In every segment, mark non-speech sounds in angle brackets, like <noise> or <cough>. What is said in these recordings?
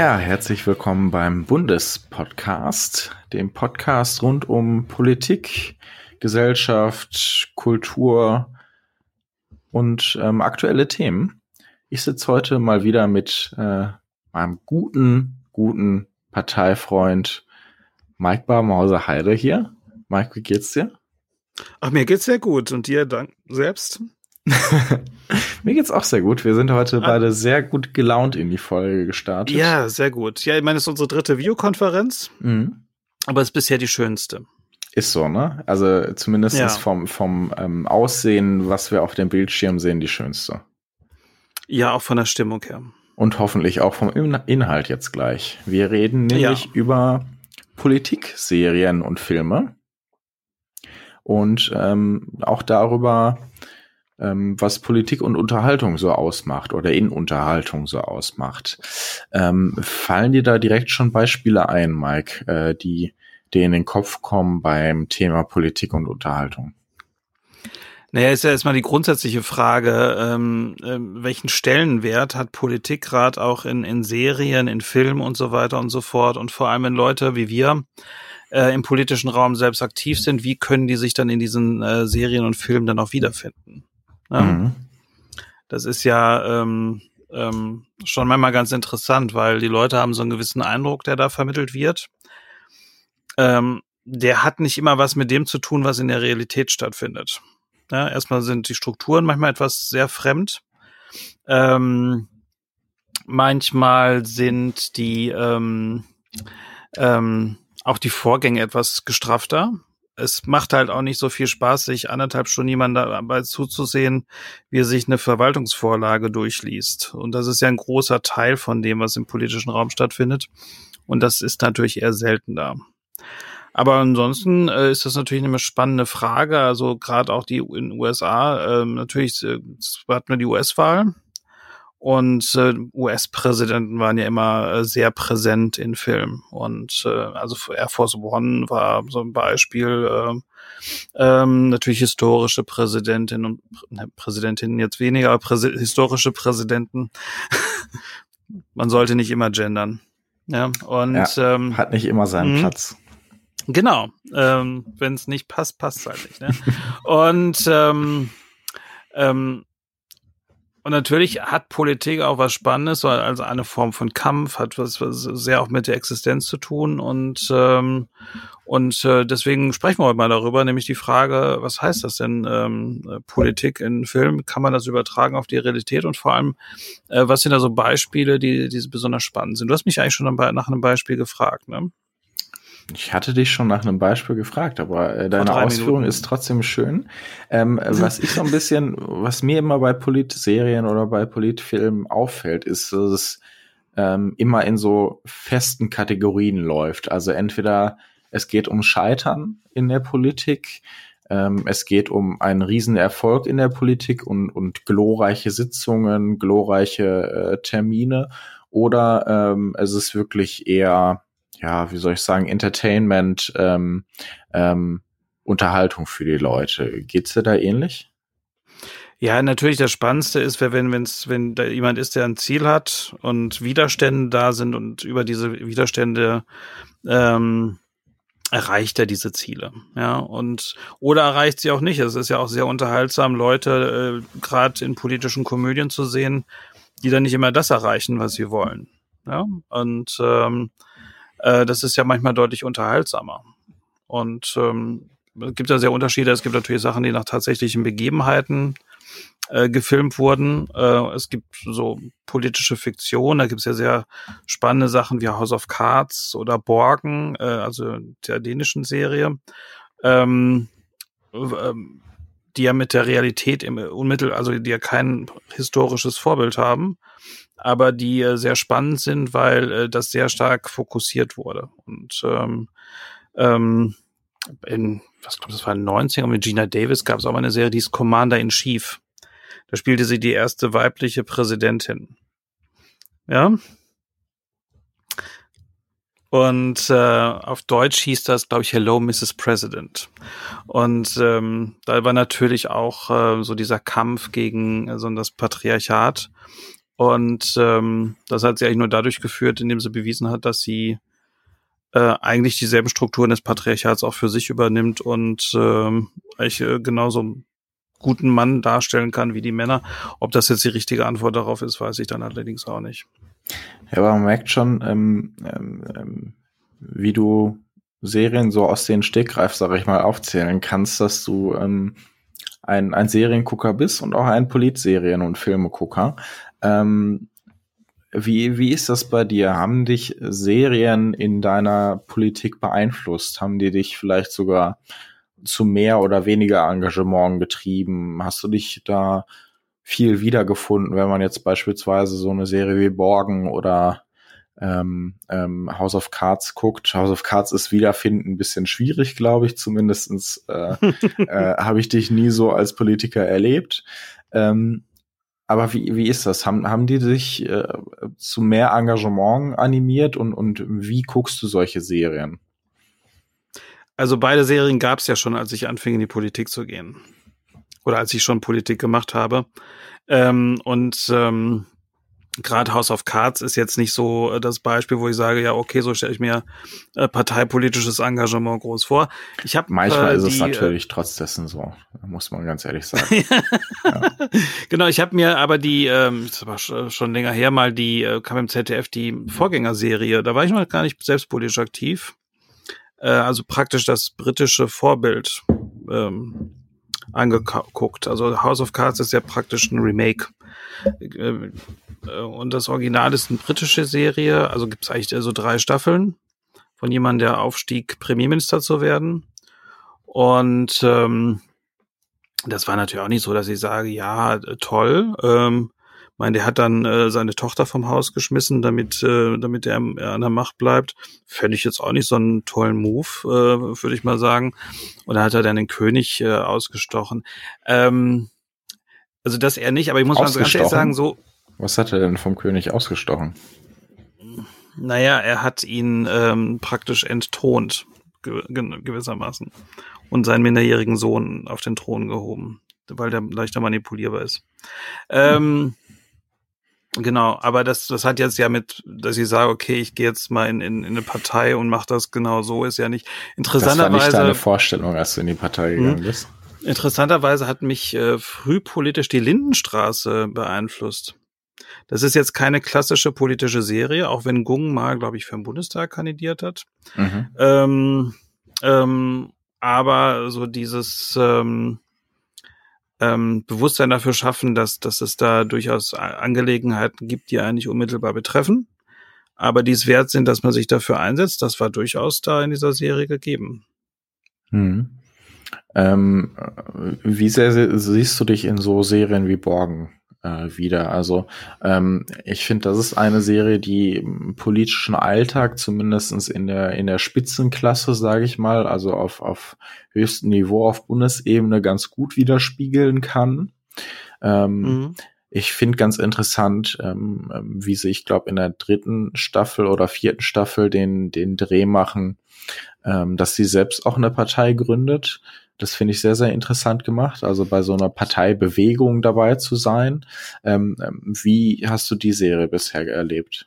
Ja, herzlich willkommen beim Bundespodcast, dem Podcast rund um Politik, Gesellschaft, Kultur und ähm, aktuelle Themen. Ich sitze heute mal wieder mit äh, meinem guten, guten Parteifreund Mike Barmhauser Heide hier. Mike, wie geht's dir? Ach, mir geht's sehr gut. Und dir dann selbst? <laughs> Mir geht's auch sehr gut. Wir sind heute ah. beide sehr gut gelaunt in die Folge gestartet. Ja, sehr gut. Ja, ich meine, es ist unsere dritte Videokonferenz, mhm. aber es ist bisher die schönste. Ist so, ne? Also zumindest ja. vom, vom ähm, Aussehen, was wir auf dem Bildschirm sehen, die schönste. Ja, auch von der Stimmung her. Und hoffentlich auch vom Inhalt jetzt gleich. Wir reden nämlich ja. über Politikserien und Filme. Und ähm, auch darüber, ähm, was Politik und Unterhaltung so ausmacht oder in Unterhaltung so ausmacht. Ähm, fallen dir da direkt schon Beispiele ein, Mike, äh, die dir in den Kopf kommen beim Thema Politik und Unterhaltung? Naja, ist ja erstmal die grundsätzliche Frage, ähm, äh, welchen Stellenwert hat Politik gerade auch in, in Serien, in Filmen und so weiter und so fort und vor allem wenn Leute wie wir äh, im politischen Raum selbst aktiv sind, wie können die sich dann in diesen äh, Serien und Filmen dann auch wiederfinden? Mhm. Das ist ja ähm, ähm, schon manchmal ganz interessant, weil die Leute haben so einen gewissen Eindruck, der da vermittelt wird. Ähm, der hat nicht immer was mit dem zu tun, was in der Realität stattfindet. Ja, erstmal sind die Strukturen manchmal etwas sehr fremd. Ähm, manchmal sind die ähm, ähm, auch die Vorgänge etwas gestrafter es macht halt auch nicht so viel Spaß, sich anderthalb Stunden jemand dabei zuzusehen, wie er sich eine Verwaltungsvorlage durchliest. Und das ist ja ein großer Teil von dem, was im politischen Raum stattfindet. Und das ist natürlich eher selten da. Aber ansonsten äh, ist das natürlich eine spannende Frage. Also gerade auch die in den USA, äh, natürlich äh, hatten wir die US-Wahl und äh, US-Präsidenten waren ja immer äh, sehr präsent in Filmen. Und äh, also Air Force One war so ein Beispiel. Äh, ähm, natürlich historische Präsidentin und ne, Präsidentinnen jetzt weniger, aber Präsi historische Präsidenten. <laughs> Man sollte nicht immer gendern. Ja, und ja, ähm, hat nicht immer seinen mh. Platz. Genau. Ähm, Wenn es nicht passt, passt es halt nicht. Ne? <laughs> und ähm, ähm, und natürlich hat Politik auch was Spannendes, also eine Form von Kampf, hat was, was sehr auch mit der Existenz zu tun und ähm, und äh, deswegen sprechen wir heute mal darüber, nämlich die Frage, was heißt das denn ähm, Politik in Film? Kann man das übertragen auf die Realität und vor allem, äh, was sind da so Beispiele, die, die besonders spannend sind? Du hast mich eigentlich schon nach einem Beispiel gefragt, ne? Ich hatte dich schon nach einem Beispiel gefragt, aber äh, deine Ausführung Minuten. ist trotzdem schön. Ähm, <laughs> was ich so ein bisschen, was mir immer bei Politserien oder bei Politfilmen auffällt, ist, dass es ähm, immer in so festen Kategorien läuft. Also entweder es geht um Scheitern in der Politik, ähm, es geht um einen riesen Erfolg in der Politik und, und glorreiche Sitzungen, glorreiche äh, Termine, oder ähm, es ist wirklich eher ja, wie soll ich sagen, Entertainment, ähm, ähm, Unterhaltung für die Leute. Geht's dir da ähnlich? Ja, natürlich das Spannendste ist, wenn wenn's, wenn da jemand ist, der ein Ziel hat und Widerstände da sind und über diese Widerstände ähm, erreicht er diese Ziele, ja und oder erreicht sie auch nicht. Es ist ja auch sehr unterhaltsam, Leute äh, gerade in politischen Komödien zu sehen, die dann nicht immer das erreichen, was sie wollen, ja und ähm, äh, das ist ja manchmal deutlich unterhaltsamer. Und ähm, es gibt ja sehr Unterschiede. Es gibt natürlich Sachen, die nach tatsächlichen Begebenheiten äh, gefilmt wurden. Äh, es gibt so politische Fiktion, da gibt es ja sehr spannende Sachen wie House of Cards oder Borgen, äh, also der dänischen Serie, ähm, ähm, die ja mit der Realität im Unmittel, also die ja kein historisches Vorbild haben, aber die äh, sehr spannend sind, weil äh, das sehr stark fokussiert wurde. Und ähm, ähm, in, was glaube das war in 90 mit Gina Davis gab es auch mal eine Serie, die ist Commander in Chief. Da spielte sie die erste weibliche Präsidentin. Ja. Und äh, auf Deutsch hieß das, glaube ich, Hello, Mrs. President. Und ähm, da war natürlich auch äh, so dieser Kampf gegen äh, so das Patriarchat Und ähm, das hat sie eigentlich nur dadurch geführt, indem sie bewiesen hat, dass sie äh, eigentlich dieselben Strukturen des Patriarchats auch für sich übernimmt und ähm, eigentlich äh, genauso guten Mann darstellen kann wie die Männer. Ob das jetzt die richtige Antwort darauf ist, weiß ich dann allerdings auch nicht. Ja, aber man merkt schon, ähm, ähm, ähm wie du Serien so aus den Stegreif, sag ich mal, aufzählen kannst, dass du ähm, ein, ein Seriengucker bist und auch ein Politserien- und Filmegucker. Ähm, wie, wie ist das bei dir? Haben dich Serien in deiner Politik beeinflusst? Haben die dich vielleicht sogar zu mehr oder weniger Engagement getrieben? Hast du dich da viel wiedergefunden, wenn man jetzt beispielsweise so eine Serie wie Borgen oder ähm, ähm, House of Cards guckt. House of Cards ist wiederfinden ein bisschen schwierig, glaube ich. Zumindestens äh, <laughs> äh, habe ich dich nie so als Politiker erlebt. Ähm, aber wie, wie ist das? Haben, haben die sich äh, zu mehr Engagement animiert und, und wie guckst du solche Serien? Also beide Serien gab es ja schon, als ich anfing, in die Politik zu gehen. Oder als ich schon Politik gemacht habe. Ähm, und ähm, gerade House of Cards ist jetzt nicht so äh, das Beispiel, wo ich sage, ja, okay, so stelle ich mir äh, parteipolitisches Engagement groß vor. Ich habe manchmal äh, ist es äh, natürlich trotz dessen so, muss man ganz ehrlich <laughs> sagen. ja. Genau, ich habe mir aber die, ähm, das war schon länger her, mal die äh, kam im ZDF die Vorgängerserie. Da war ich noch gar nicht selbstpolitisch aktiv. Äh, also praktisch das britische Vorbild. Ähm, angeguckt. Also House of Cards ist ja praktisch ein Remake. Äh, und das Original ist eine britische Serie, also gibt es eigentlich so drei Staffeln von jemandem, der aufstieg, Premierminister zu werden. Und ähm, das war natürlich auch nicht so, dass ich sage, ja, toll. Ähm, meine, der hat dann äh, seine Tochter vom Haus geschmissen, damit, äh, damit er, er an der Macht bleibt. Fände ich jetzt auch nicht so einen tollen Move, äh, würde ich mal sagen. Und da hat er dann den König äh, ausgestochen. Ähm, also das er nicht, aber ich muss mal ganz ehrlich sagen, so. Was hat er denn vom König ausgestochen? Naja, er hat ihn ähm, praktisch entthront, gewissermaßen. Und seinen minderjährigen Sohn auf den Thron gehoben, weil der leichter manipulierbar ist. Ähm, Genau, aber das, das hat jetzt ja mit, dass ich sage, okay, ich gehe jetzt mal in, in, in eine Partei und mache das genau so, ist ja nicht interessanterweise. Das war nicht deine Vorstellung, als du in die Partei gegangen hm? bist. Interessanterweise hat mich äh, früh politisch die Lindenstraße beeinflusst. Das ist jetzt keine klassische politische Serie, auch wenn Gung mal, glaube ich, für den Bundestag kandidiert hat. Mhm. Ähm, ähm, aber so dieses ähm, ähm, Bewusstsein dafür schaffen, dass, dass es da durchaus Angelegenheiten gibt, die eigentlich unmittelbar betreffen, aber die es wert sind, dass man sich dafür einsetzt. Das war durchaus da in dieser Serie gegeben. Hm. Ähm, wie sehr siehst du dich in so Serien wie Borgen? Äh, wieder. Also ähm, ich finde, das ist eine Serie, die im politischen Alltag zumindestens in der in der Spitzenklasse, sage ich mal, also auf auf höchstem Niveau auf Bundesebene ganz gut widerspiegeln kann. Ähm, mhm. Ich finde ganz interessant, ähm, wie sie, ich glaube, in der dritten Staffel oder vierten Staffel den, den Dreh machen, ähm, dass sie selbst auch eine Partei gründet. Das finde ich sehr, sehr interessant gemacht, also bei so einer Parteibewegung dabei zu sein. Ähm, ähm, wie hast du die Serie bisher erlebt?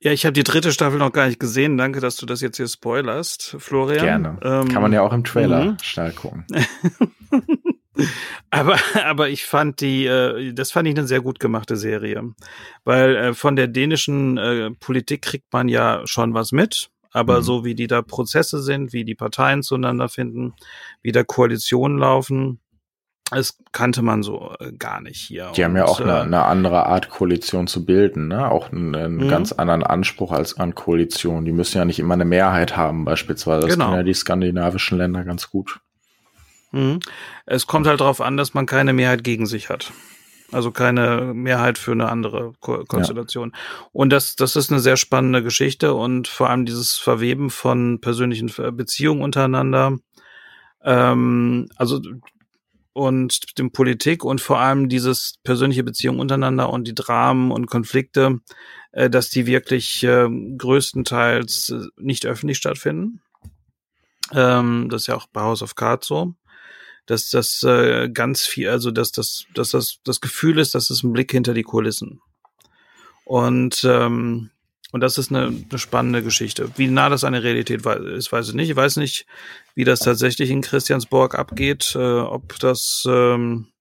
Ja, ich habe die dritte Staffel noch gar nicht gesehen. Danke, dass du das jetzt hier spoilerst, Florian. Gerne. Ähm, Kann man ja auch im Trailer mhm. schnell gucken. <laughs> aber, aber ich fand die, äh, das fand ich eine sehr gut gemachte Serie, weil äh, von der dänischen äh, Politik kriegt man ja schon was mit aber mhm. so wie die da Prozesse sind, wie die Parteien zueinander finden, wie da Koalitionen laufen, das kannte man so äh, gar nicht hier. Die und, haben ja auch äh, eine, eine, andere Art Koalition zu bilden, ne? Auch einen, einen mhm. ganz anderen Anspruch als an Koalition. Die müssen ja nicht immer eine Mehrheit haben, beispielsweise. Das genau. können ja die skandinavischen Länder ganz gut. Mhm. Es kommt halt darauf an, dass man keine Mehrheit gegen sich hat. Also keine Mehrheit für eine andere Ko Konstellation. Ja. Und das, das ist eine sehr spannende Geschichte und vor allem dieses Verweben von persönlichen Beziehungen untereinander. Ähm, also und dem Politik und vor allem dieses persönliche Beziehung untereinander und die Dramen und Konflikte, äh, dass die wirklich äh, größtenteils nicht öffentlich stattfinden. Ähm, das ist ja auch bei House of Cards so. Dass das äh, ganz viel, also dass das, dass das das Gefühl ist, dass es ein Blick hinter die Kulissen. Und ähm, und das ist eine, eine spannende Geschichte. Wie nah das eine Realität ist, weiß ich nicht. Ich weiß nicht, wie das tatsächlich in Christiansborg abgeht, äh, ob das ähm,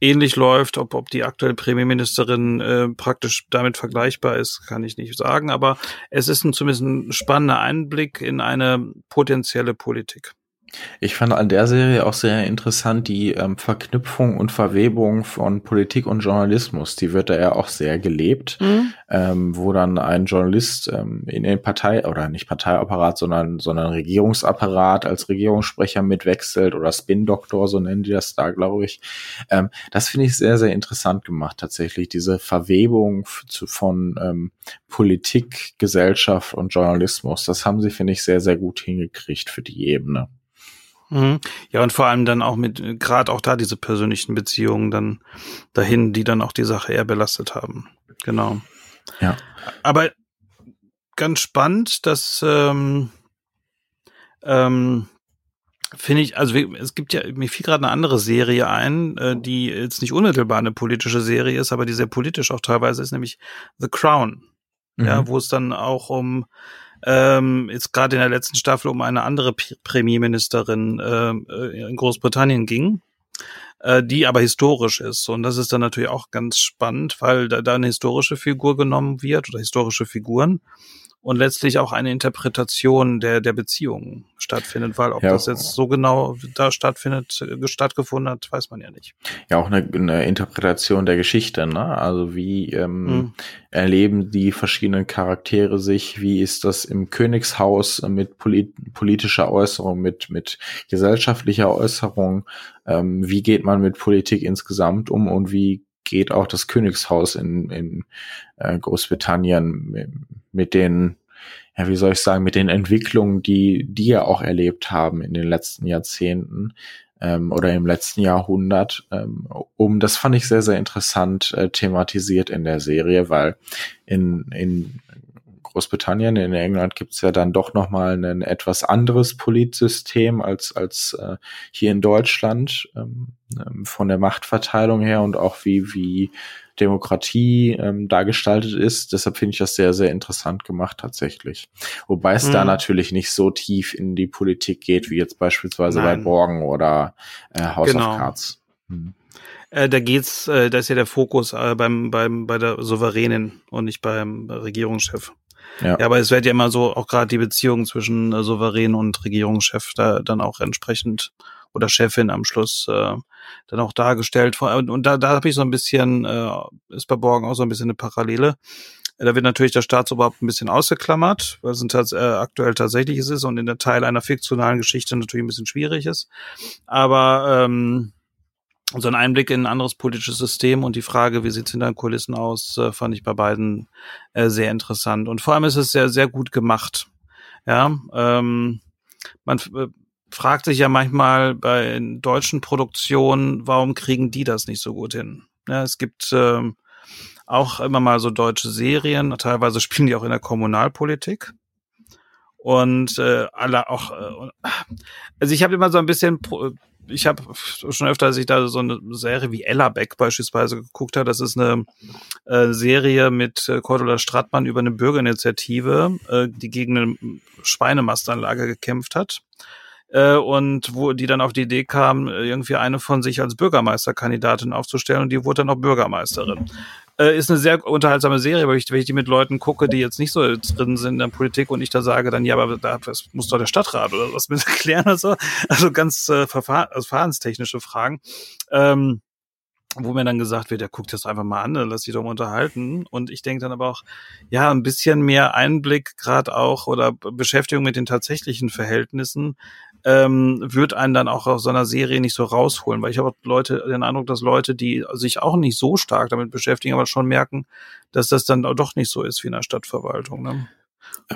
ähnlich läuft, ob, ob die aktuelle Premierministerin äh, praktisch damit vergleichbar ist, kann ich nicht sagen. Aber es ist ein, zumindest ein spannender Einblick in eine potenzielle Politik. Ich fand an der Serie auch sehr interessant die ähm, Verknüpfung und Verwebung von Politik und Journalismus. Die wird da ja auch sehr gelebt, mhm. ähm, wo dann ein Journalist ähm, in den Partei oder nicht Parteiapparat, sondern sondern Regierungsapparat als Regierungssprecher mitwechselt oder Spin-Doktor, so nennen die das da, glaube ich. Ähm, das finde ich sehr sehr interessant gemacht tatsächlich diese Verwebung zu, von ähm, Politik, Gesellschaft und Journalismus. Das haben sie finde ich sehr sehr gut hingekriegt für die Ebene. Mhm. Ja, und vor allem dann auch mit, gerade auch da diese persönlichen Beziehungen dann dahin, die dann auch die Sache eher belastet haben. Genau. Ja. Aber ganz spannend, dass ähm, ähm, finde ich, also es gibt ja, mir fiel gerade eine andere Serie ein, äh, die jetzt nicht unmittelbar eine politische Serie ist, aber die sehr politisch auch teilweise ist, nämlich The Crown. Mhm. Ja, wo es dann auch um ähm, jetzt gerade in der letzten Staffel um eine andere Premierministerin ähm, äh, in Großbritannien ging, äh, die aber historisch ist. Und das ist dann natürlich auch ganz spannend, weil da, da eine historische Figur genommen wird oder historische Figuren und letztlich auch eine Interpretation der, der Beziehungen stattfindet, weil ob ja, das jetzt so genau da stattfindet, äh, stattgefunden hat, weiß man ja nicht. Ja, auch eine, eine Interpretation der Geschichte, ne? Also wie ähm, hm. erleben die verschiedenen Charaktere sich, wie ist das im Königshaus mit polit politischer Äußerung, mit, mit gesellschaftlicher Äußerung, ähm, wie geht man mit Politik insgesamt um und wie geht auch das Königshaus in, in äh, Großbritannien mit den, ja, wie soll ich sagen, mit den Entwicklungen, die die ja auch erlebt haben in den letzten Jahrzehnten ähm, oder im letzten Jahrhundert. Ähm, um das fand ich sehr, sehr interessant äh, thematisiert in der Serie, weil in, in Großbritannien, in England gibt's ja dann doch nochmal ein etwas anderes Politsystem als, als äh, hier in Deutschland ähm, ähm, von der Machtverteilung her und auch wie, wie Demokratie ähm, dargestaltet ist. Deshalb finde ich das sehr, sehr interessant gemacht tatsächlich. Wobei es mhm. da natürlich nicht so tief in die Politik geht, wie jetzt beispielsweise Nein. bei Borgen oder äh, House genau. of Cards. Mhm. Äh, da geht's, äh, da ist ja der Fokus äh, beim, beim, bei der Souveränin und nicht beim Regierungschef. Ja. ja, aber es wird ja immer so, auch gerade die Beziehung zwischen äh, Souverän und Regierungschef da dann auch entsprechend oder Chefin am Schluss äh, dann auch dargestellt. Und, und da, da habe ich so ein bisschen, äh, ist bei Borgen auch so ein bisschen eine Parallele. Da wird natürlich der Staatsoberhaupt ein bisschen ausgeklammert, weil es ein, äh, aktuell tatsächlich ist und in der Teil einer fiktionalen Geschichte natürlich ein bisschen schwierig ist. Aber ähm, so ein Einblick in ein anderes politisches System und die Frage, wie sieht's hinter den Kulissen aus, äh, fand ich bei beiden äh, sehr interessant. Und vor allem ist es sehr, sehr gut gemacht. Ja, ähm, man äh, fragt sich ja manchmal bei deutschen Produktionen, warum kriegen die das nicht so gut hin? Ja, es gibt ähm, auch immer mal so deutsche Serien, teilweise <laughs> spielen die auch in der Kommunalpolitik und äh, alle auch äh, also ich habe immer so ein bisschen ich habe schon öfter, als ich da so eine Serie wie Ella Beck beispielsweise geguckt habe, das ist eine äh, Serie mit äh, Cordula Strattmann über eine Bürgerinitiative, äh, die gegen eine Schweinemastanlage gekämpft hat. Äh, und wo die dann auf die Idee kam, irgendwie eine von sich als Bürgermeisterkandidatin aufzustellen und die wurde dann auch Bürgermeisterin. Äh, ist eine sehr unterhaltsame Serie, weil ich, wenn ich die mit Leuten gucke, die jetzt nicht so drin sind in der Politik und ich da sage dann, ja, aber da das muss doch der Stadtrat oder was <laughs> mit erklären oder so. Also ganz äh, verfahr also verfahrenstechnische Fragen. Ähm, wo mir dann gesagt wird, ja, guckt das einfach mal an, dann lass dich doch mal unterhalten. Und ich denke dann aber auch, ja, ein bisschen mehr Einblick gerade auch oder Beschäftigung mit den tatsächlichen Verhältnissen ähm, wird einen dann auch aus so einer Serie nicht so rausholen, weil ich habe Leute den Eindruck, dass Leute, die sich auch nicht so stark damit beschäftigen, aber schon merken, dass das dann doch nicht so ist wie in der Stadtverwaltung. Ne?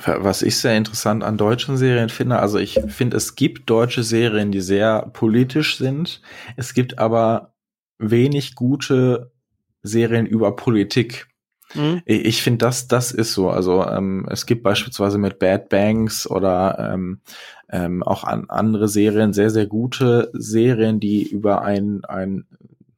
Was ich sehr interessant an deutschen Serien finde, also ich finde, es gibt deutsche Serien, die sehr politisch sind. Es gibt aber wenig gute Serien über Politik. Mhm. Ich finde, das, das ist so. Also ähm, es gibt beispielsweise mit Bad Banks oder ähm, ähm, auch an andere Serien sehr, sehr gute Serien, die über ein, ein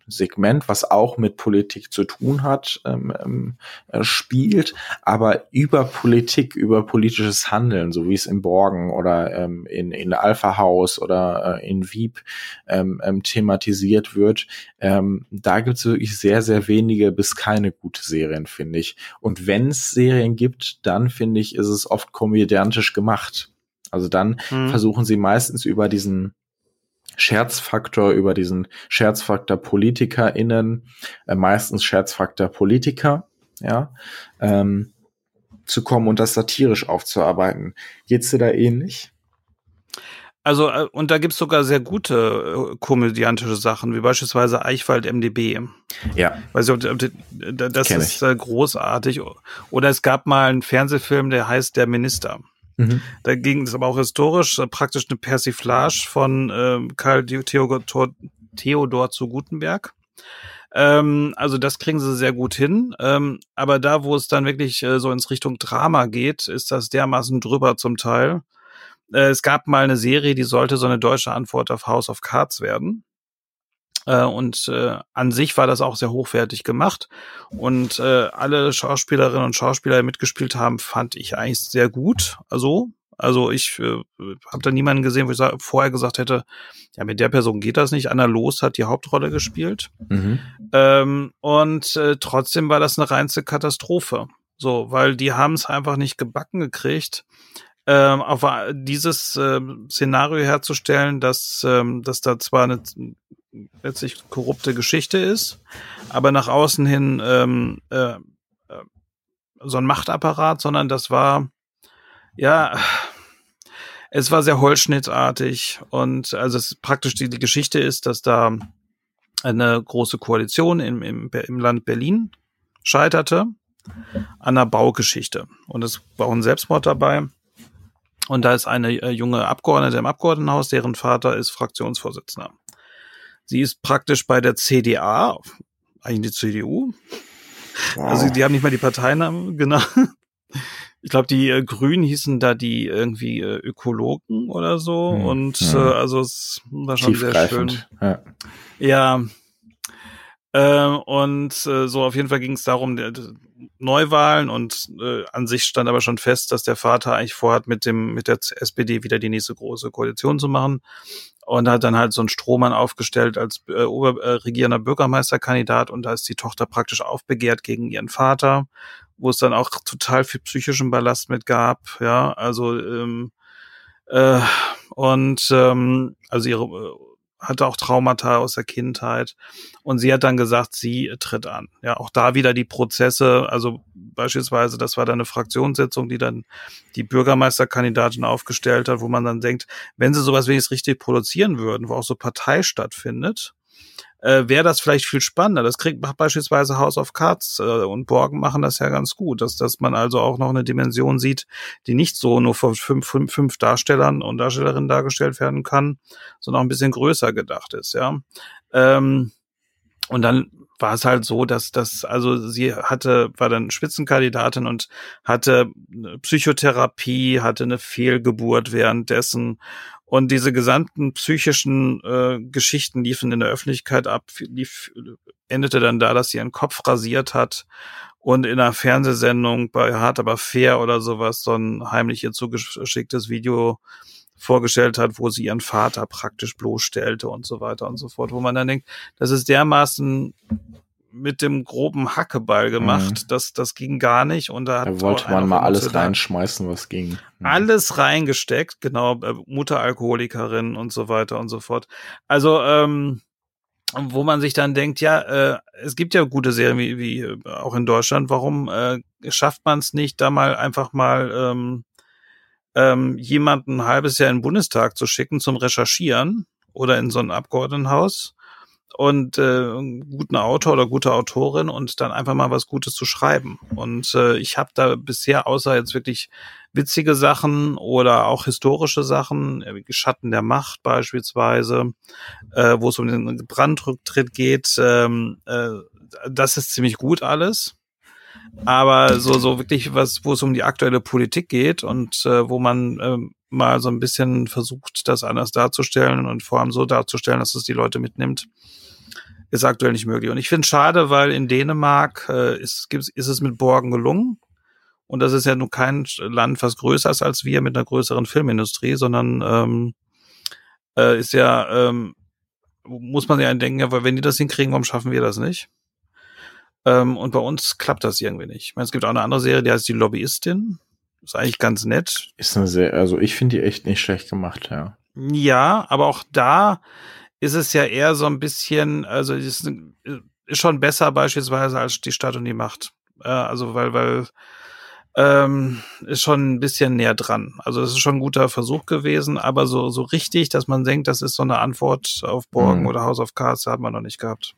Segment, was auch mit Politik zu tun hat, ähm, ähm, äh, spielt, aber über Politik, über politisches Handeln, so wie es in Borgen oder ähm, in, in Alpha House oder äh, in Wieb ähm, ähm, thematisiert wird, ähm, da gibt es wirklich sehr, sehr wenige bis keine gute Serien, finde ich. Und wenn es Serien gibt, dann finde ich, ist es oft komödiantisch gemacht. Also dann hm. versuchen sie meistens über diesen Scherzfaktor über diesen Scherzfaktor PolitikerInnen, äh, meistens Scherzfaktor Politiker, ja, ähm, zu kommen und das satirisch aufzuarbeiten. Geht's dir da ähnlich? Also, äh, und da gibt's sogar sehr gute äh, komödiantische Sachen, wie beispielsweise Eichwald MDB. Ja. Weiß ich, das Kenn ist ich. Äh, großartig. Oder es gab mal einen Fernsehfilm, der heißt Der Minister. Mhm. Da ging es aber auch historisch äh, praktisch eine Persiflage von äh, Karl Theodor, Theodor zu Gutenberg. Ähm, also das kriegen sie sehr gut hin. Ähm, aber da, wo es dann wirklich äh, so ins Richtung Drama geht, ist das dermaßen drüber zum Teil. Äh, es gab mal eine Serie, die sollte so eine deutsche Antwort auf House of Cards werden. Äh, und äh, an sich war das auch sehr hochwertig gemacht. Und äh, alle Schauspielerinnen und Schauspieler, die mitgespielt haben, fand ich eigentlich sehr gut. Also, also ich äh, habe da niemanden gesehen, wo ich vorher gesagt hätte, ja, mit der Person geht das nicht. Anna Los hat die Hauptrolle gespielt. Mhm. Ähm, und äh, trotzdem war das eine reinste Katastrophe. So, weil die haben es einfach nicht gebacken gekriegt, ähm, auf dieses äh, Szenario herzustellen, dass, ähm, dass da zwar eine letztlich korrupte Geschichte ist, aber nach außen hin ähm, äh, äh, so ein Machtapparat, sondern das war ja es war sehr holzschnittartig und also es praktisch die, die Geschichte ist, dass da eine große Koalition im, im, im Land Berlin scheiterte an einer Baugeschichte und es war auch ein Selbstmord dabei. Und da ist eine äh, junge Abgeordnete im Abgeordnetenhaus, deren Vater ist Fraktionsvorsitzender. Sie ist praktisch bei der CDA, eigentlich die CDU. Wow. Also die haben nicht mal die Parteinamen, <laughs> genau. Ich glaube, die äh, Grünen hießen da die irgendwie äh, Ökologen oder so. Hm, und ja. äh, also es war schon sehr schön. Ja. ja. Äh, und äh, so auf jeden Fall ging es darum, Neuwahlen und äh, an sich stand aber schon fest, dass der Vater eigentlich vorhat, mit dem mit der SPD wieder die nächste große Koalition zu machen und hat dann halt so einen Strohmann aufgestellt als äh, oberregierender äh, Bürgermeisterkandidat und da ist die Tochter praktisch aufbegehrt gegen ihren Vater, wo es dann auch total viel psychischen Ballast mit gab, ja, also ähm, äh, und ähm, also ihre äh, hatte auch Traumata aus der Kindheit. Und sie hat dann gesagt, sie tritt an. Ja, auch da wieder die Prozesse, also beispielsweise, das war dann eine Fraktionssitzung, die dann die Bürgermeisterkandidatin aufgestellt hat, wo man dann denkt, wenn sie sowas wenigstens richtig produzieren würden, wo auch so Partei stattfindet, äh, wäre das vielleicht viel spannender. Das kriegt beispielsweise House of Cards äh, und Borgen machen das ja ganz gut, dass, dass man also auch noch eine Dimension sieht, die nicht so nur von fünf, fünf, fünf Darstellern und Darstellerinnen dargestellt werden kann, sondern auch ein bisschen größer gedacht ist, ja. Ähm, und dann war es halt so, dass das, also sie hatte, war dann Spitzenkandidatin und hatte Psychotherapie, hatte eine Fehlgeburt währenddessen. Und diese gesamten psychischen äh, Geschichten liefen in der Öffentlichkeit ab, lief, endete dann da, dass sie ihren Kopf rasiert hat und in einer Fernsehsendung bei Hart aber fair oder sowas so ein heimlich ihr zugeschicktes Video vorgestellt hat, wo sie ihren Vater praktisch bloßstellte und so weiter und so fort, wo man dann denkt, das ist dermaßen mit dem groben Hackeball gemacht. Mhm. Das, das ging gar nicht. Und da, da wollte man mal alles reinschmeißen, was ging. Mhm. Alles reingesteckt, genau, äh, Mutteralkoholikerin und so weiter und so fort. Also, ähm, wo man sich dann denkt, ja, äh, es gibt ja gute Serien wie, wie äh, auch in Deutschland, warum äh, schafft man es nicht, da mal einfach mal ähm, ähm, jemanden ein halbes Jahr in den Bundestag zu schicken zum Recherchieren oder in so ein Abgeordnetenhaus und äh, guten Autor oder gute Autorin und dann einfach mal was Gutes zu schreiben. Und äh, ich habe da bisher außer jetzt wirklich witzige Sachen oder auch historische Sachen, wie Schatten der Macht beispielsweise, äh, wo es um den Brandrücktritt geht, ähm, äh, das ist ziemlich gut alles. Aber so, so wirklich was, wo es um die aktuelle Politik geht und äh, wo man äh, mal so ein bisschen versucht, das anders darzustellen und vor allem so darzustellen, dass es die Leute mitnimmt, ist aktuell nicht möglich. Und ich finde es schade, weil in Dänemark äh, ist, ist es mit Borgen gelungen. Und das ist ja nun kein Land, was größer ist als wir mit einer größeren Filmindustrie, sondern ähm, äh, ist ja, ähm, muss man ja denken, weil wenn die das hinkriegen, warum schaffen wir das nicht? Ähm, und bei uns klappt das irgendwie nicht. Ich meine, es gibt auch eine andere Serie, die heißt Die Lobbyistin. Ist eigentlich ganz nett. Ist eine sehr, also ich finde die echt nicht schlecht gemacht, ja. Ja, aber auch da ist es ja eher so ein bisschen, also ist, ist schon besser beispielsweise als die Stadt und die Macht. Äh, also weil, weil ähm, ist schon ein bisschen näher dran. Also es ist schon ein guter Versuch gewesen, aber so, so richtig, dass man denkt, das ist so eine Antwort auf Borgen mhm. oder House of Cards, hat man noch nicht gehabt.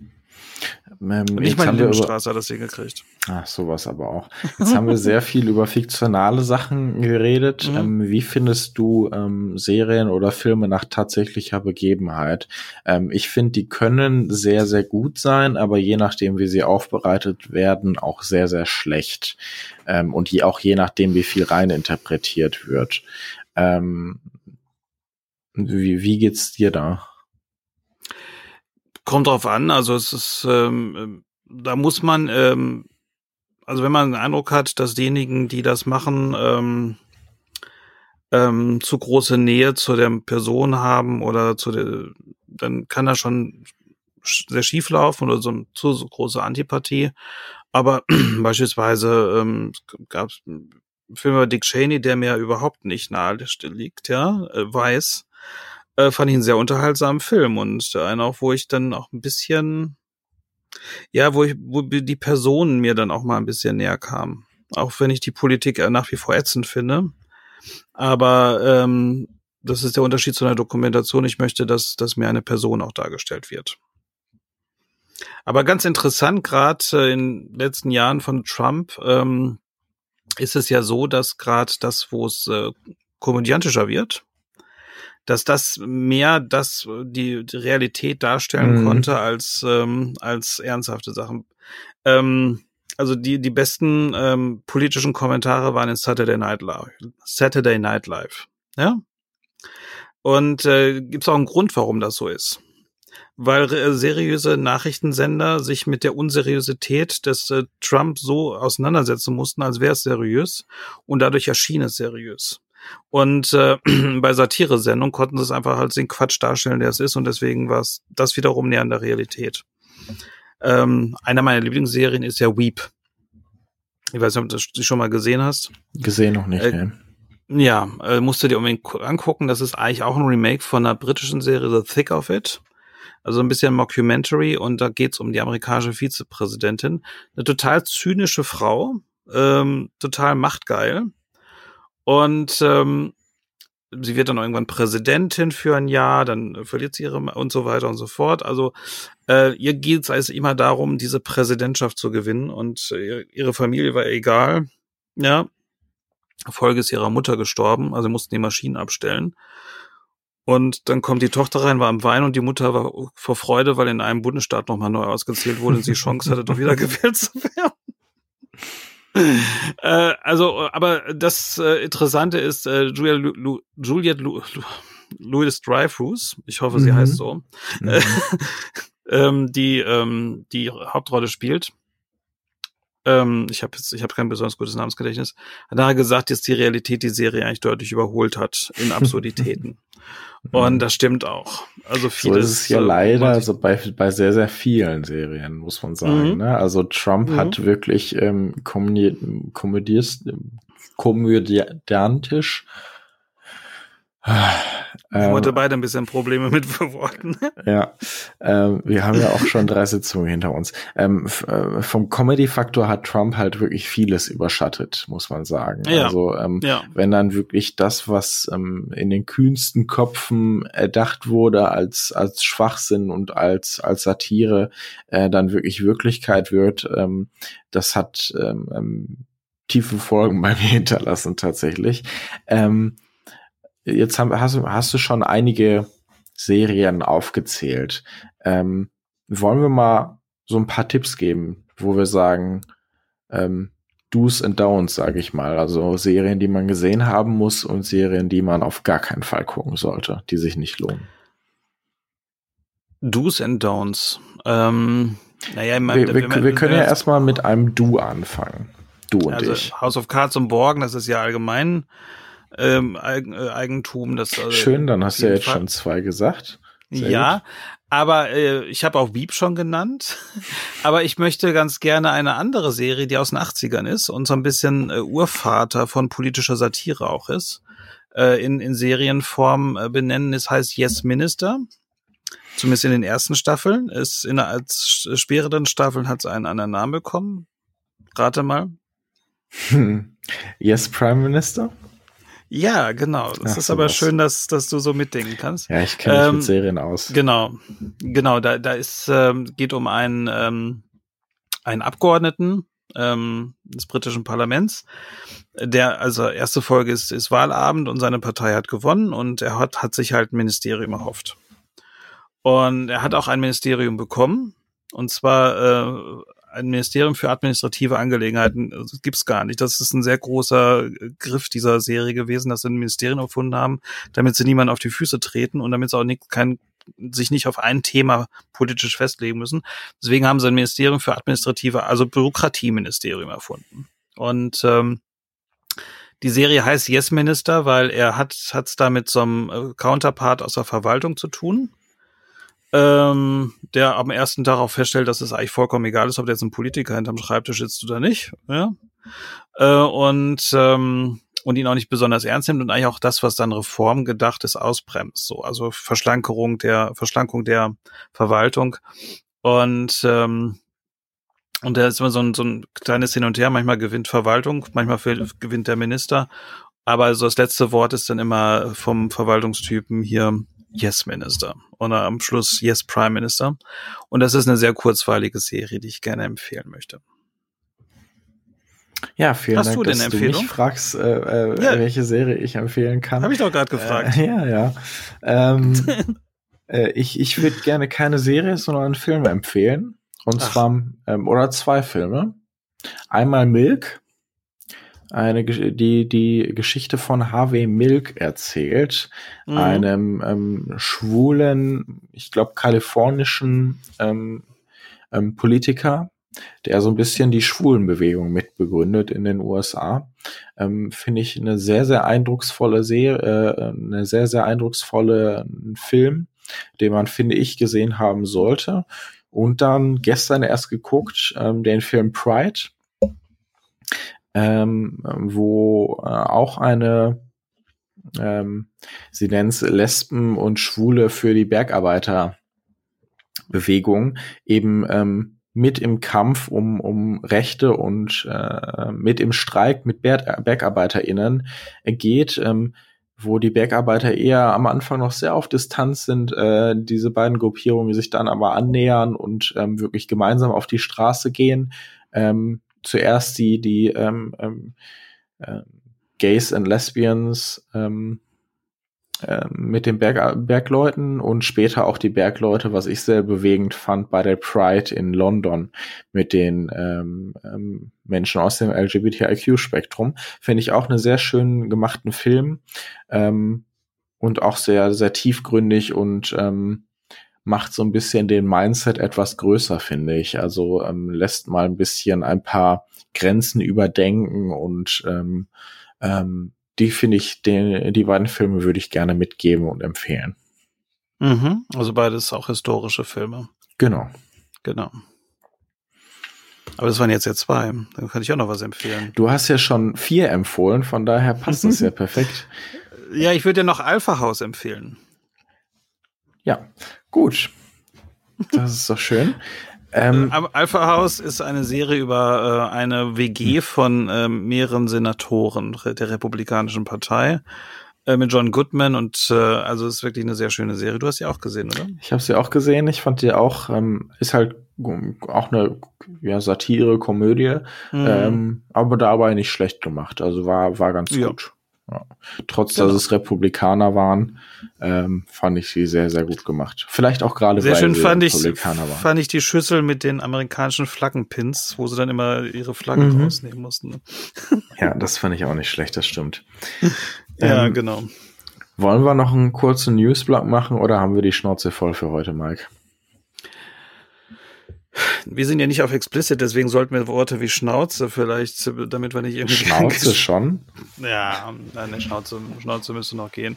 Ähm, nicht mal die Lindenstraße hat das hingekriegt. Ach, sowas aber auch. <laughs> Jetzt haben wir sehr viel über fiktionale Sachen geredet. Mhm. Ähm, wie findest du ähm, Serien oder Filme nach tatsächlicher Begebenheit? Ähm, ich finde, die können sehr, sehr gut sein, aber je nachdem, wie sie aufbereitet werden, auch sehr, sehr schlecht. Ähm, und je, auch je nachdem, wie viel reininterpretiert wird. Ähm, wie, wie geht's dir da? Kommt drauf an, also es ist, ähm, da muss man, ähm, also wenn man den Eindruck hat, dass diejenigen, die das machen, ähm, ähm, zu große Nähe zu der Person haben oder zu der, dann kann das schon sehr schief laufen oder so eine zu große Antipathie. Aber <clears throat> beispielsweise ähm, gab es Film über Dick Cheney, der mir überhaupt nicht nahe liegt, ja, äh, weiß äh, fand ich einen sehr unterhaltsamen Film und einen auch, wo ich dann auch ein bisschen, ja, wo ich, wo die Personen mir dann auch mal ein bisschen näher kamen. Auch wenn ich die Politik nach wie vor ätzend finde. Aber ähm, das ist der Unterschied zu einer Dokumentation. Ich möchte, dass, dass mir eine Person auch dargestellt wird. Aber ganz interessant, gerade äh, in den letzten Jahren von Trump ähm, ist es ja so, dass gerade das, wo es äh, komödiantischer wird, dass das mehr das die, die Realität darstellen mhm. konnte als ähm, als ernsthafte Sachen. Ähm, also die die besten ähm, politischen Kommentare waren in Saturday Night Live. Saturday Night Live, ja. Und äh, gibt es auch einen Grund, warum das so ist weil äh, seriöse Nachrichtensender sich mit der Unseriosität des äh, Trump so auseinandersetzen mussten, als wäre es seriös und dadurch erschien es seriös. Und äh, <clears throat> bei Satire-Sendungen konnten sie es einfach als den Quatsch darstellen, der es ist. Und deswegen war es das wiederum näher an der Realität. Ähm, einer meiner Lieblingsserien ist ja Weep. Ich weiß nicht, ob du das schon mal gesehen hast. Gesehen noch nicht, äh, ne. Ja, äh, musst du dir unbedingt angucken. Das ist eigentlich auch ein Remake von einer britischen Serie, The Thick of It. Also ein bisschen Mockumentary und da geht's um die amerikanische Vizepräsidentin. Eine total zynische Frau, ähm, total machtgeil und ähm, sie wird dann irgendwann Präsidentin für ein Jahr, dann verliert sie ihre und so weiter und so fort. Also äh, ihr geht es also immer darum, diese Präsidentschaft zu gewinnen und äh, ihre Familie war egal. Ja, Folge ist ihrer Mutter gestorben, also mussten die Maschinen abstellen. Und dann kommt die Tochter rein, war am Wein und die Mutter war vor Freude, weil in einem Bundesstaat nochmal neu ausgezählt wurde und sie <laughs> Chance hatte, doch wieder <laughs> gewählt zu werden äh, also, aber das äh, Interessante ist, äh, Julia Lu, Lu, Juliette Lu, Lu, Louis Dreyfus, ich hoffe, sie mhm. heißt so, mhm. <laughs> ähm, die ähm, die Hauptrolle spielt. Ähm, ich habe jetzt, ich habe kein besonders gutes Namensgedächtnis. Hat nachher gesagt, dass die Realität die Serie eigentlich deutlich überholt hat in Absurditäten. <laughs> Und mhm. das stimmt auch. Also vieles. So ist es ja äh, leider, also bei, bei sehr, sehr vielen Serien, muss man sagen. Mhm. Ne? Also Trump mhm. hat wirklich ähm, komödiert, komödiantisch ich ähm, hatte beide ein bisschen Probleme mit Worten. <laughs> ja, ähm, wir haben ja auch schon drei Sitzungen hinter uns. Ähm, äh, vom Comedy-Faktor hat Trump halt wirklich vieles überschattet, muss man sagen. Ja. Also ähm, ja. wenn dann wirklich das, was ähm, in den kühnsten Köpfen erdacht wurde als als Schwachsinn und als als Satire, äh, dann wirklich Wirklichkeit wird, ähm, das hat ähm, ähm, tiefe Folgen bei mir <laughs> hinterlassen tatsächlich. Ähm, Jetzt haben, hast, hast du schon einige Serien aufgezählt. Ähm, wollen wir mal so ein paar Tipps geben, wo wir sagen, ähm, Do's and Don'ts, sage ich mal. Also Serien, die man gesehen haben muss und Serien, die man auf gar keinen Fall gucken sollte, die sich nicht lohnen. Do's and Don'ts. Ähm, naja, wir, wir, wir können ja erstmal mit einem Du anfangen. Du und also ich. House of Cards und Borgen, das ist ja allgemein ähm, Eigentum. Das, also Schön, dann hast du ja jetzt Fall. schon zwei gesagt. Sehr ja, gut. aber äh, ich habe auch Beep schon genannt. <laughs> aber ich möchte ganz gerne eine andere Serie, die aus den 80ern ist und so ein bisschen äh, Urvater von politischer Satire auch ist, äh, in, in Serienform äh, benennen. Es heißt Yes Minister. Zumindest in den ersten Staffeln. Es in als späteren Staffeln hat es einen anderen Namen bekommen. Rate mal. <laughs> Yes, Prime Minister? Ja, genau. Das Ach, ist aber schön, dass, dass du so mitdenken kannst. Ja, ich kenne mich ähm, mit Serien aus. Genau, genau. Da, da ist ähm, geht um einen ähm, einen Abgeordneten ähm, des britischen Parlaments, der also erste Folge ist ist Wahlabend und seine Partei hat gewonnen und er hat hat sich halt ein Ministerium erhofft. Und er hat auch ein Ministerium bekommen und zwar äh, ein Ministerium für administrative Angelegenheiten also, gibt's gar nicht. Das ist ein sehr großer Griff dieser Serie gewesen, dass sie ein Ministerium erfunden haben, damit sie niemand auf die Füße treten und damit sie auch nicht, kein, sich nicht auf ein Thema politisch festlegen müssen. Deswegen haben sie ein Ministerium für administrative, also Bürokratieministerium erfunden. Und ähm, die Serie heißt Yes Minister, weil er hat es da mit so einem äh, Counterpart aus der Verwaltung zu tun ähm, der am ersten Tag auch feststellt, dass es eigentlich vollkommen egal ist, ob der jetzt ein Politiker hinterm Schreibtisch sitzt oder nicht. Ja? Äh, und ähm, und ihn auch nicht besonders ernst nimmt und eigentlich auch das, was dann Reform gedacht ist, ausbremst. So, also Verschlankerung der Verschlankung der Verwaltung und ähm, und da ist immer so ein, so ein kleines Hin und Her. Manchmal gewinnt Verwaltung, manchmal gewinnt der Minister. Aber also das letzte Wort ist dann immer vom Verwaltungstypen hier Yes Minister oder am Schluss Yes Prime Minister. Und das ist eine sehr kurzweilige Serie, die ich gerne empfehlen möchte. Ja, vielen Hast Dank, du dass du mich fragst, äh, äh, ja. welche Serie ich empfehlen kann. Habe ich doch gerade gefragt. Äh, ja, ja. Ähm, <laughs> äh, ich ich würde gerne keine Serie, sondern einen Film empfehlen. Und Ach. zwar, ähm, oder zwei Filme. Einmal Milk eine die die Geschichte von Harvey Milk erzählt, mhm. einem ähm, schwulen, ich glaube kalifornischen ähm, ähm, Politiker, der so ein bisschen die Schwulenbewegung mitbegründet in den USA. Ähm, Finde ich eine sehr sehr eindrucksvolle Serie, äh, eine sehr sehr eindrucksvolle Film, den man finde ich gesehen haben sollte. Und dann gestern erst geguckt ähm, den Film Pride ähm, wo äh, auch eine, ähm, sie nennt es Lesben und Schwule für die Bergarbeiterbewegung eben ähm, mit im Kampf um, um Rechte und äh, mit im Streik mit Berg BergarbeiterInnen geht, ähm, wo die Bergarbeiter eher am Anfang noch sehr auf Distanz sind, äh, diese beiden Gruppierungen sich dann aber annähern und ähm, wirklich gemeinsam auf die Straße gehen. Ähm, zuerst die, die ähm, ähm, äh, Gays and Lesbians ähm, äh, mit den Berg Bergleuten und später auch die Bergleute, was ich sehr bewegend fand bei der Pride in London mit den ähm, ähm, Menschen aus dem LGBTIQ-Spektrum. Finde ich auch einen sehr schön gemachten Film ähm, und auch sehr, sehr tiefgründig und ähm, macht so ein bisschen den Mindset etwas größer, finde ich. Also ähm, lässt mal ein bisschen ein paar Grenzen überdenken und ähm, ähm, die finde ich, den, die beiden Filme würde ich gerne mitgeben und empfehlen. Mhm, also beides auch historische Filme. Genau. Genau. Aber das waren jetzt ja zwei. Dann kann ich auch noch was empfehlen. Du hast ja schon vier empfohlen, von daher passt das ja <laughs> perfekt. Ja, ich würde dir noch Alpha House empfehlen. Ja, gut. Das ist doch schön. Ähm, Alpha House ist eine Serie über äh, eine WG hm. von äh, mehreren Senatoren der Republikanischen Partei äh, mit John Goodman und äh, also ist wirklich eine sehr schöne Serie. Du hast sie auch gesehen, oder? Ich habe sie auch gesehen. Ich fand die auch ähm, ist halt auch eine ja, Satire, Komödie, mhm. ähm, aber dabei nicht schlecht gemacht. Also war war ganz ja. gut. Ja. Trotz, genau. dass es Republikaner waren, ähm, fand ich sie sehr, sehr gut gemacht. Vielleicht auch gerade sehr weil schön sie fand Republikaner ich, waren. fand ich die Schüssel mit den amerikanischen Flaggenpins, wo sie dann immer ihre Flaggen mhm. rausnehmen mussten. <laughs> Ja, das fand ich auch nicht schlecht, das stimmt. <laughs> ja, ähm, genau. Wollen wir noch einen kurzen Newsblock machen oder haben wir die Schnauze voll für heute, Mike? Wir sind ja nicht auf explicit, deswegen sollten wir Worte wie Schnauze vielleicht, damit wir nicht irgendwie. Schnauze schon? Ja, eine Schnauze, Schnauze müsste noch gehen.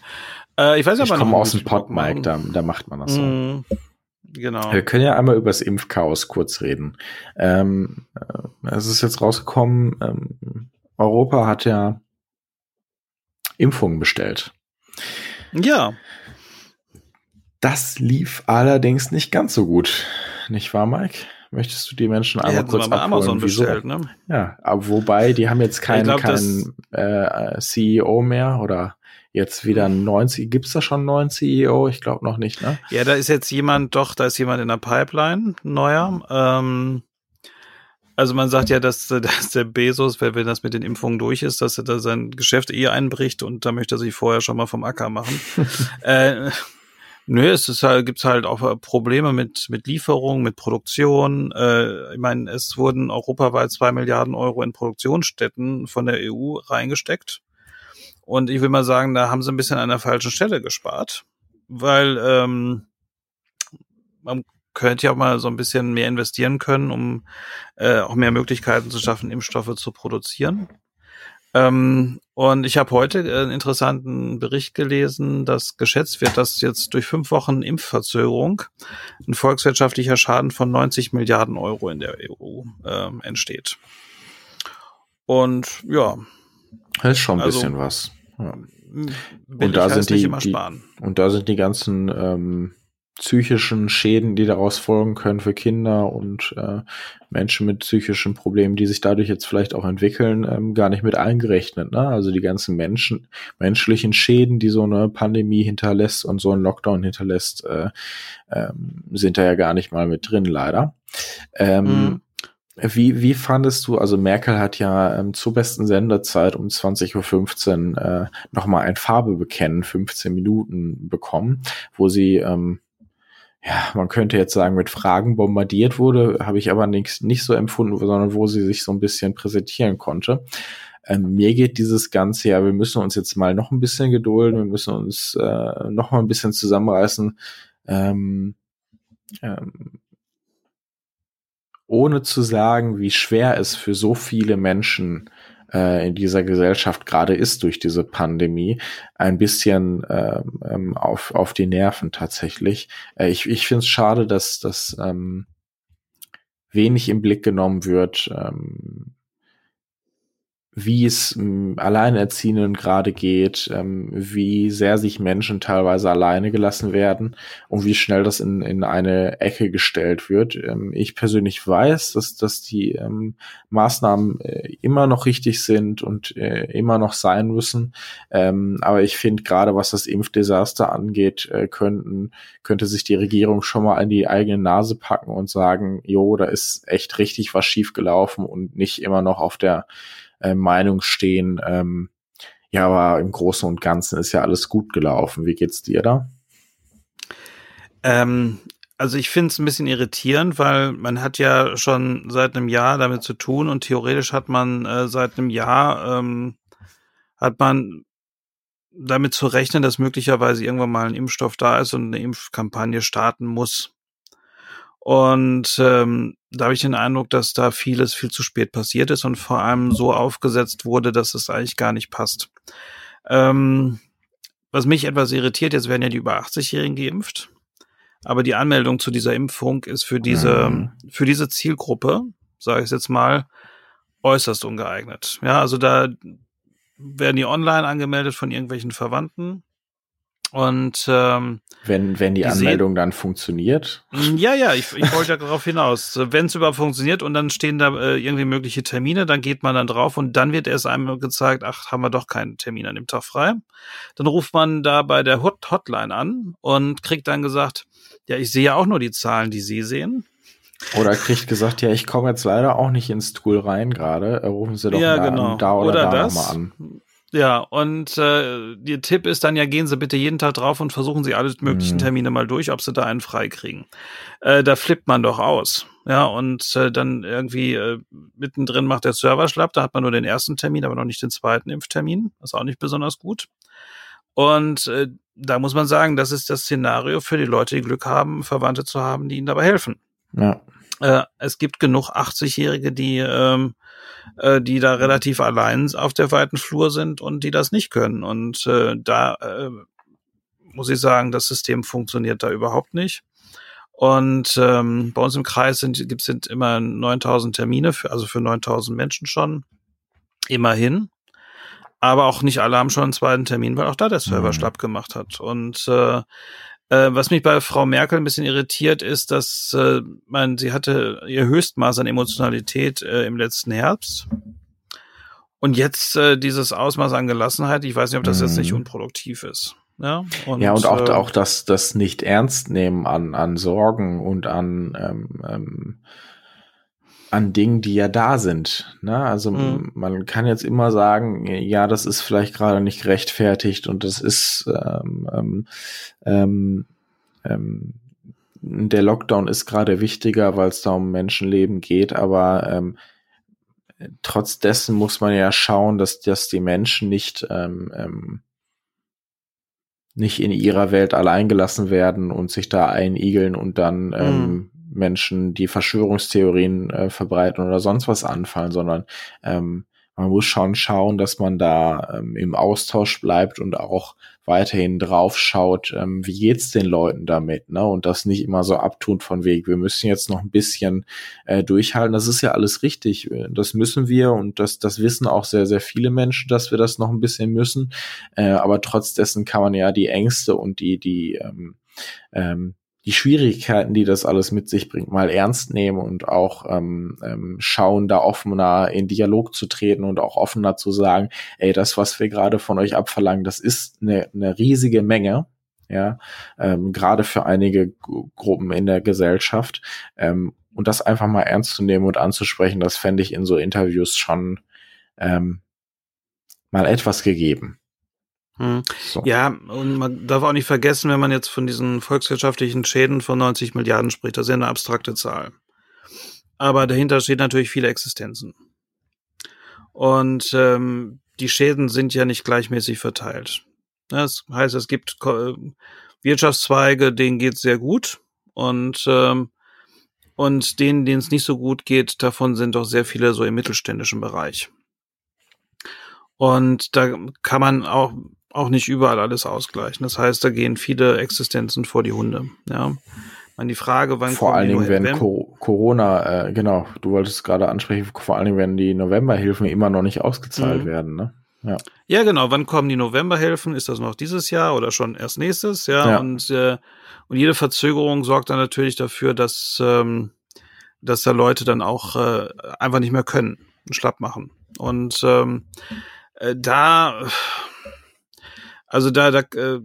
Äh, ich weiß nicht, ich komme aus dem Pod, Mike, da, da macht man das so. Mm, genau. Wir können ja einmal über das Impfchaos kurz reden. Ähm, äh, es ist jetzt rausgekommen, ähm, Europa hat ja Impfungen bestellt. Ja. Das lief allerdings nicht ganz so gut. Nicht wahr, Mike? Möchtest du die Menschen einmal kurz abholen? Amazon Wieso? bestellt, ne? Ja, aber wobei, die haben jetzt keinen glaub, kein, äh, CEO mehr oder jetzt wieder einen neuen, gibt's da schon einen neuen CEO? Ich glaube noch nicht, ne? Ja, da ist jetzt jemand, doch, da ist jemand in der Pipeline, neuer. Ähm, also man sagt ja, dass, <laughs> dass der Bezos, wenn das mit den Impfungen durch ist, dass er da sein Geschäft eh einbricht und da möchte er sich vorher schon mal vom Acker machen. <laughs> äh, Nö, es ist halt, gibt's halt auch Probleme mit, mit Lieferung, mit Produktion. Äh, ich meine, es wurden europaweit zwei Milliarden Euro in Produktionsstätten von der EU reingesteckt. Und ich will mal sagen, da haben sie ein bisschen an der falschen Stelle gespart. Weil ähm, man könnte ja auch mal so ein bisschen mehr investieren können, um äh, auch mehr Möglichkeiten zu schaffen, Impfstoffe zu produzieren. Ähm, und ich habe heute äh, einen interessanten Bericht gelesen, dass geschätzt wird, dass jetzt durch fünf Wochen Impfverzögerung ein volkswirtschaftlicher Schaden von 90 Milliarden Euro in der EU äh, entsteht. Und ja. Das ist schon ein also, bisschen was. Ja. Und da sind die, die, und da sind die ganzen ähm, psychischen Schäden, die daraus folgen können für Kinder und äh, Menschen mit psychischen Problemen, die sich dadurch jetzt vielleicht auch entwickeln, ähm, gar nicht mit eingerechnet. Ne? Also die ganzen Menschen, menschlichen Schäden, die so eine Pandemie hinterlässt und so ein Lockdown hinterlässt, äh, ähm, sind da ja gar nicht mal mit drin, leider. Ähm, mhm. Wie, wie fandest du, also Merkel hat ja ähm, zur besten Sendezeit um 20.15 Uhr äh, nochmal ein Farbe bekennen, 15 Minuten bekommen, wo sie ähm, ja, man könnte jetzt sagen, mit Fragen bombardiert wurde, habe ich aber nicht, nicht so empfunden, sondern wo sie sich so ein bisschen präsentieren konnte. Ähm, mir geht dieses Ganze ja, wir müssen uns jetzt mal noch ein bisschen gedulden, wir müssen uns äh, noch mal ein bisschen zusammenreißen. Ähm, ähm, ohne zu sagen, wie schwer es für so viele Menschen äh, in dieser Gesellschaft gerade ist durch diese Pandemie, ein bisschen ähm, ähm, auf, auf die Nerven tatsächlich. Äh, ich ich finde es schade, dass das ähm, wenig im Blick genommen wird, ähm, wie es ähm, Alleinerziehenden gerade geht, ähm, wie sehr sich Menschen teilweise alleine gelassen werden und wie schnell das in, in eine Ecke gestellt wird. Ähm, ich persönlich weiß, dass, dass die ähm, Maßnahmen äh, immer noch richtig sind und äh, immer noch sein müssen. Aber ich finde gerade, was das Impfdesaster angeht, äh, könnten, könnte sich die Regierung schon mal an die eigene Nase packen und sagen, jo, da ist echt richtig was schief gelaufen und nicht immer noch auf der äh, Meinung stehen, ähm, ja, aber im Großen und Ganzen ist ja alles gut gelaufen. Wie geht's dir da? Ähm, also ich finde es ein bisschen irritierend, weil man hat ja schon seit einem Jahr damit zu tun und theoretisch hat man äh, seit einem Jahr ähm, hat man damit zu rechnen, dass möglicherweise irgendwann mal ein Impfstoff da ist und eine Impfkampagne starten muss. Und ähm, da habe ich den Eindruck, dass da vieles viel zu spät passiert ist und vor allem so aufgesetzt wurde, dass es eigentlich gar nicht passt. Ähm, was mich etwas irritiert, jetzt werden ja die über 80-Jährigen geimpft, aber die Anmeldung zu dieser Impfung ist für diese, mhm. für diese Zielgruppe, sage ich jetzt mal, äußerst ungeeignet. Ja, also da werden die online angemeldet von irgendwelchen Verwandten und ähm, wenn, wenn die, die Anmeldung dann funktioniert? Mm, ja, ja, ich, ich wollte ja darauf hinaus. Wenn es überhaupt funktioniert und dann stehen da äh, irgendwie mögliche Termine, dann geht man dann drauf und dann wird erst einmal gezeigt, ach, haben wir doch keinen Termin an dem Tag frei. Dann ruft man da bei der Hot Hotline an und kriegt dann gesagt, ja, ich sehe ja auch nur die Zahlen, die Sie sehen. Oder kriegt gesagt, ja, ich komme jetzt leider auch nicht ins Tool rein gerade. Rufen Sie doch ja, genau. da oder, oder da nochmal an. Ja, und äh, Ihr Tipp ist dann ja, gehen Sie bitte jeden Tag drauf und versuchen Sie alle möglichen mhm. Termine mal durch, ob Sie da einen frei kriegen. Äh, da flippt man doch aus. Ja, und äh, dann irgendwie äh, mittendrin macht der Server schlapp, da hat man nur den ersten Termin, aber noch nicht den zweiten Impftermin. Das ist auch nicht besonders gut. Und äh, da muss man sagen, das ist das Szenario für die Leute, die Glück haben, Verwandte zu haben, die ihnen dabei helfen. Ja. Äh, es gibt genug 80-Jährige, die ähm, äh, die da relativ allein auf der weiten Flur sind und die das nicht können. Und äh, da äh, muss ich sagen, das System funktioniert da überhaupt nicht. Und ähm, bei uns im Kreis sind gibt sind immer 9000 Termine für also für 9000 Menschen schon immerhin. Aber auch nicht alle haben schon einen zweiten Termin, weil auch da der Server mhm. schlapp gemacht hat. Und äh, äh, was mich bei Frau Merkel ein bisschen irritiert, ist, dass äh, man, sie hatte ihr Höchstmaß an Emotionalität äh, im letzten Herbst. Und jetzt äh, dieses Ausmaß an Gelassenheit, ich weiß nicht, ob das jetzt nicht mhm. unproduktiv ist. Ja, und, ja, und auch, äh, auch das, das nicht ernst nehmen an, an Sorgen und an ähm, ähm, an Dingen, die ja da sind. Ne? Also mhm. man kann jetzt immer sagen, ja, das ist vielleicht gerade nicht gerechtfertigt und das ist ähm, ähm, ähm, ähm der Lockdown ist gerade wichtiger, weil es da um Menschenleben geht, aber ähm, trotz dessen muss man ja schauen, dass, dass die Menschen nicht ähm, ähm, nicht in ihrer Welt allein gelassen werden und sich da einigeln und dann ähm, mhm. Menschen, die Verschwörungstheorien äh, verbreiten oder sonst was anfallen, sondern ähm, man muss schon schauen, dass man da ähm, im Austausch bleibt und auch weiterhin drauf schaut, ähm, wie geht's den Leuten damit, ne? Und das nicht immer so abtun von Weg. Wir müssen jetzt noch ein bisschen äh, durchhalten. Das ist ja alles richtig. Das müssen wir und das, das wissen auch sehr, sehr viele Menschen, dass wir das noch ein bisschen müssen. Äh, aber trotz dessen kann man ja die Ängste und die, die ähm, ähm, die Schwierigkeiten, die das alles mit sich bringt, mal ernst nehmen und auch ähm, ähm, schauen, da offener in Dialog zu treten und auch offener zu sagen, ey, das, was wir gerade von euch abverlangen, das ist eine, eine riesige Menge, ja, ähm, gerade für einige Gruppen in der Gesellschaft. Ähm, und das einfach mal ernst zu nehmen und anzusprechen, das fände ich in so Interviews schon ähm, mal etwas gegeben. Hm. So. Ja, und man darf auch nicht vergessen, wenn man jetzt von diesen volkswirtschaftlichen Schäden von 90 Milliarden spricht, das ist ja eine abstrakte Zahl. Aber dahinter steht natürlich viele Existenzen. Und ähm, die Schäden sind ja nicht gleichmäßig verteilt. Das heißt, es gibt Wirtschaftszweige, denen geht sehr gut und ähm, und denen, denen es nicht so gut geht, davon sind doch sehr viele so im mittelständischen Bereich. Und da kann man auch auch nicht überall alles ausgleichen. Das heißt, da gehen viele Existenzen vor die Hunde. Ja. Man die Frage, wann vor allen Dingen, wenn Co Corona, äh, genau, du wolltest gerade ansprechen, vor allen Dingen, wenn die Novemberhilfen immer noch nicht ausgezahlt mhm. werden, ne? Ja. ja, genau. Wann kommen die Novemberhilfen? Ist das noch dieses Jahr oder schon erst nächstes? Ja, ja. und äh, und jede Verzögerung sorgt dann natürlich dafür, dass ähm, dass da Leute dann auch äh, einfach nicht mehr können, und schlapp machen. Und ähm, äh, da also da, da äh,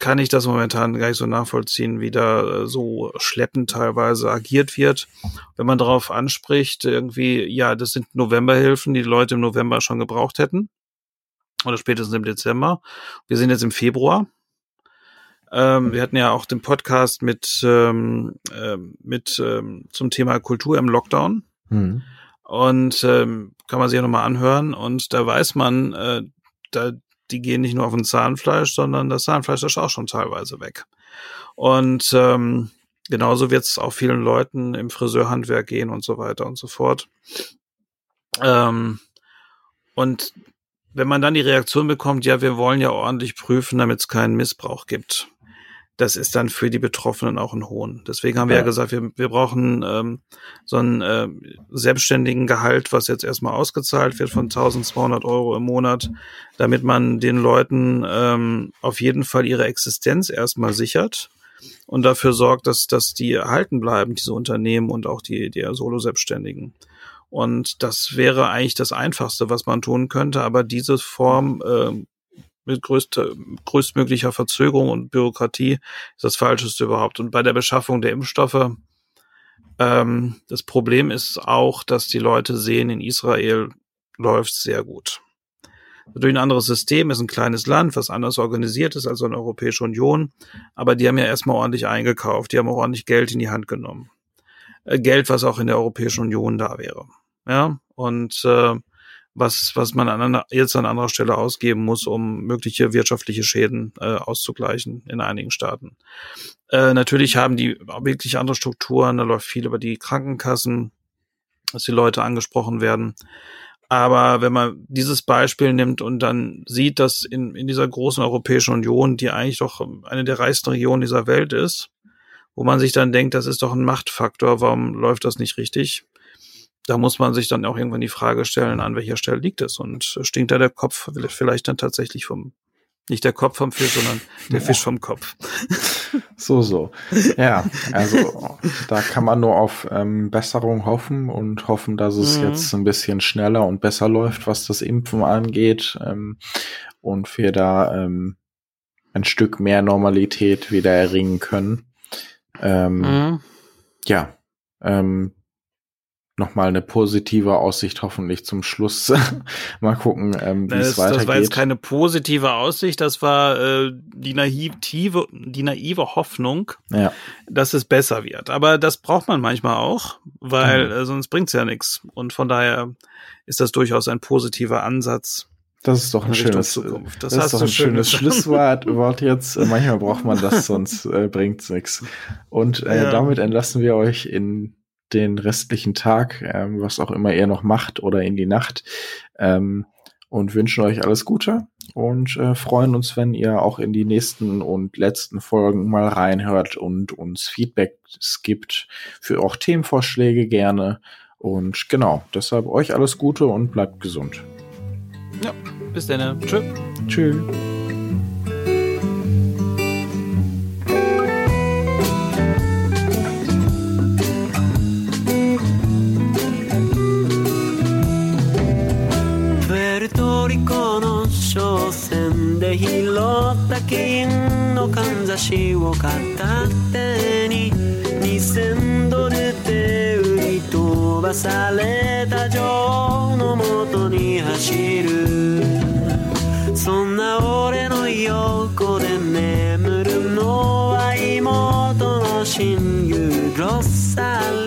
kann ich das momentan gar nicht so nachvollziehen, wie da äh, so schleppend teilweise agiert wird. Wenn man darauf anspricht, irgendwie, ja, das sind Novemberhilfen, die, die Leute im November schon gebraucht hätten. Oder spätestens im Dezember. Wir sind jetzt im Februar. Ähm, wir hatten ja auch den Podcast mit, ähm, äh, mit ähm, zum Thema Kultur im Lockdown. Mhm. Und ähm, kann man sich ja nochmal anhören. Und da weiß man, äh, da die gehen nicht nur auf ein Zahnfleisch, sondern das Zahnfleisch ist auch schon teilweise weg. Und ähm, genauso wird es auch vielen Leuten im Friseurhandwerk gehen und so weiter und so fort. Ähm, und wenn man dann die Reaktion bekommt, ja, wir wollen ja ordentlich prüfen, damit es keinen Missbrauch gibt, das ist dann für die Betroffenen auch ein Hohn. Deswegen haben wir ja, gesagt, wir, wir brauchen ähm, so einen äh, selbstständigen Gehalt, was jetzt erstmal ausgezahlt wird von 1200 Euro im Monat, damit man den Leuten ähm, auf jeden Fall ihre Existenz erstmal sichert und dafür sorgt, dass, dass die erhalten bleiben, diese Unternehmen und auch die, die Solo-Selbstständigen. Und das wäre eigentlich das Einfachste, was man tun könnte, aber diese Form äh, mit größter, größtmöglicher Verzögerung und Bürokratie ist das Falscheste überhaupt. Und bei der Beschaffung der Impfstoffe, ähm, das Problem ist auch, dass die Leute sehen, in Israel läuft sehr gut. Durch ein anderes System, ist ein kleines Land, was anders organisiert ist als eine Europäische Union. Aber die haben ja erstmal ordentlich eingekauft. Die haben auch ordentlich Geld in die Hand genommen. Äh, Geld, was auch in der Europäischen Union da wäre. Ja, und äh, was, was man an, jetzt an anderer Stelle ausgeben muss, um mögliche wirtschaftliche Schäden äh, auszugleichen in einigen Staaten. Äh, natürlich haben die wirklich andere Strukturen, da läuft viel über die Krankenkassen, dass die Leute angesprochen werden. Aber wenn man dieses Beispiel nimmt und dann sieht, dass in, in dieser großen Europäischen Union, die eigentlich doch eine der reichsten Regionen dieser Welt ist, wo man sich dann denkt, das ist doch ein Machtfaktor, warum läuft das nicht richtig? Da muss man sich dann auch irgendwann die Frage stellen, an welcher Stelle liegt es und stinkt da der Kopf vielleicht dann tatsächlich vom nicht der Kopf vom Fisch, sondern der Fisch vom Kopf. <laughs> So, so. Ja, also da kann man nur auf ähm, Besserung hoffen und hoffen, dass es mhm. jetzt ein bisschen schneller und besser läuft, was das Impfen angeht ähm, und wir da ähm, ein Stück mehr Normalität wieder erringen können. Ähm, mhm. Ja, ähm, nochmal eine positive Aussicht hoffentlich zum Schluss. <laughs> mal gucken, ähm, wie es weitergeht. Das war jetzt keine positive Aussicht, das war äh, die naive, die naive Hoffnung, ja. dass es besser wird. Aber das braucht man manchmal auch, weil mhm. äh, sonst bringt's ja nichts. Und von daher ist das durchaus ein positiver Ansatz. Das ist doch ein schönes, Zukunft. Das, das ist doch ein schönes Schlusswort Wort jetzt. Manchmal braucht man das, <laughs> sonst äh, bringt's nichts. Und äh, ja. damit entlassen wir euch in den restlichen Tag, ähm, was auch immer ihr noch macht oder in die Nacht. Ähm, und wünschen euch alles Gute und äh, freuen uns, wenn ihr auch in die nächsten und letzten Folgen mal reinhört und uns Feedbacks gibt für auch Themenvorschläge gerne. Und genau, deshalb euch alles Gute und bleibt gesund. Ja, bis dann. Tschö. Tschüss. のかんざしを片手に2000ドルで売り飛ばされた女王のもとに走る。そんな俺の横で眠るのは妹の親友ロッサル